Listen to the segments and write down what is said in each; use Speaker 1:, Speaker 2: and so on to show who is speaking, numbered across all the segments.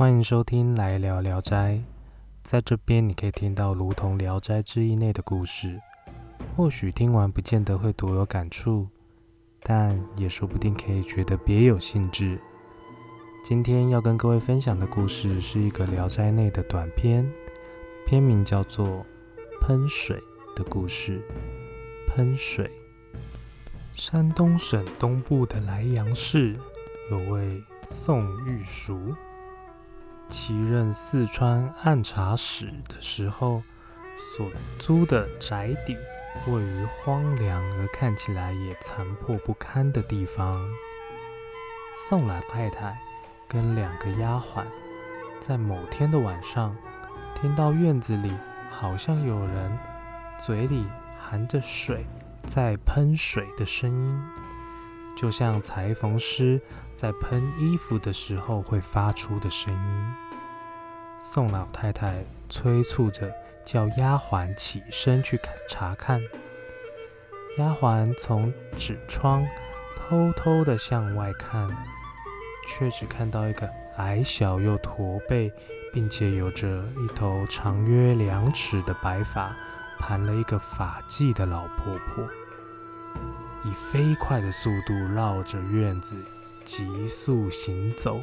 Speaker 1: 欢迎收听《来聊聊斋》。在这边，你可以听到如同《聊斋志异》内的故事。或许听完不见得会多有感触，但也说不定可以觉得别有兴致。今天要跟各位分享的故事是一个《聊斋》内的短篇，片名叫做《喷水的故事》。喷水。山东省东部的莱阳市有位宋玉淑，其任四川按察使的时候，所租的宅邸位于荒凉而看起来也残破不堪的地方。宋老太太跟两个丫鬟在某天的晚上，听到院子里好像有人嘴里含着水。在喷水的声音，就像裁缝师在喷衣服的时候会发出的声音。宋老太太催促着叫丫鬟起身去看查看。丫鬟从纸窗偷偷地向外看，却只看到一个矮小又驼背，并且有着一头长约两尺的白发。盘了一个发髻的老婆婆，以飞快的速度绕着院子急速行走，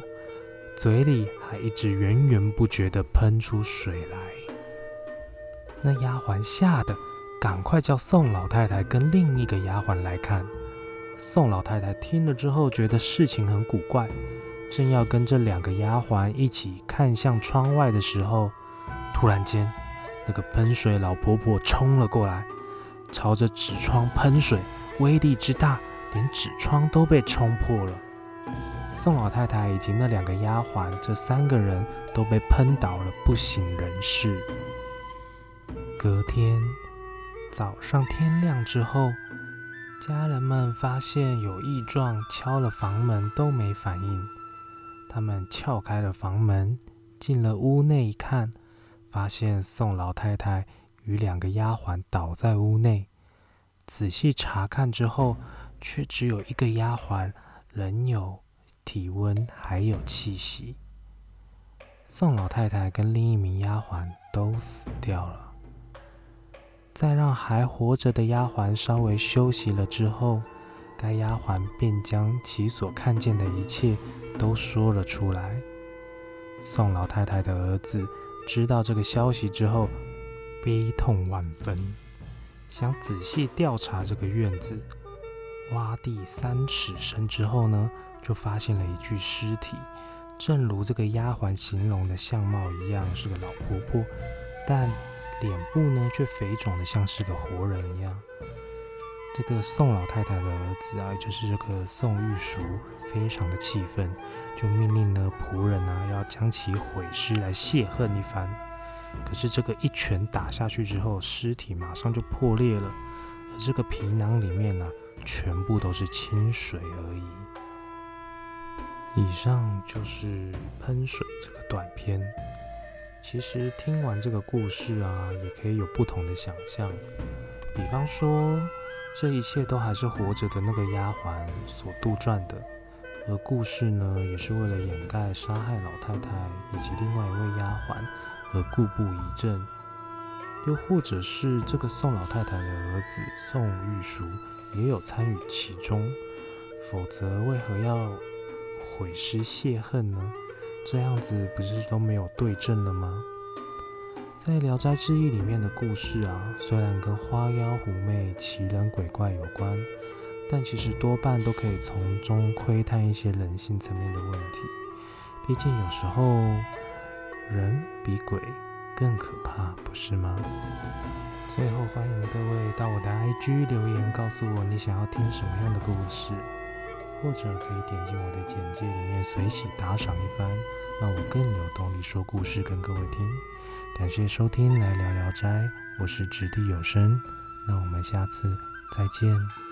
Speaker 1: 嘴里还一直源源不绝地喷出水来。那丫鬟吓得赶快叫宋老太太跟另一个丫鬟来看。宋老太太听了之后，觉得事情很古怪，正要跟这两个丫鬟一起看向窗外的时候，突然间。那个喷水老婆婆冲了过来，朝着纸窗喷水，威力之大，连纸窗都被冲破了。宋老太太以及那两个丫鬟，这三个人都被喷倒了，不省人事。隔天早上天亮之后，家人们发现有异状，敲了房门都没反应。他们撬开了房门，进了屋内一看。发现宋老太太与两个丫鬟倒在屋内，仔细查看之后，却只有一个丫鬟仍有体温还有气息。宋老太太跟另一名丫鬟都死掉了。在让还活着的丫鬟稍微休息了之后，该丫鬟便将其所看见的一切都说了出来。宋老太太的儿子。知道这个消息之后，悲痛万分，想仔细调查这个院子。挖地三尺深之后呢，就发现了一具尸体，正如这个丫鬟形容的相貌一样，是个老婆婆，但脸部呢却肥肿的像是个活人一样。这个宋老太太的儿子啊，也就是这个宋玉淑，非常的气愤，就命令呢仆人啊要将其毁尸来泄恨一番。可是这个一拳打下去之后，尸体马上就破裂了，而这个皮囊里面呢，全部都是清水而已。以上就是喷水这个短片。其实听完这个故事啊，也可以有不同的想象，比方说。这一切都还是活着的那个丫鬟所杜撰的，而故事呢，也是为了掩盖杀害老太太以及另外一位丫鬟而故布疑阵，又或者是这个宋老太太的儿子宋玉书也有参与其中，否则为何要毁尸泄恨呢？这样子不是都没有对证了吗？在《聊斋志异》里面的故事啊，虽然跟花妖狐媚、奇人鬼怪有关，但其实多半都可以从中窥探一些人性层面的问题。毕竟有时候人比鬼更可怕，不是吗？最后欢迎各位到我的 IG 留言，告诉我你想要听什么样的故事，或者可以点进我的简介里面随喜打赏一番，让我更有动力说故事跟各位听。感谢收听《来聊聊斋》，我是掷地有声，那我们下次再见。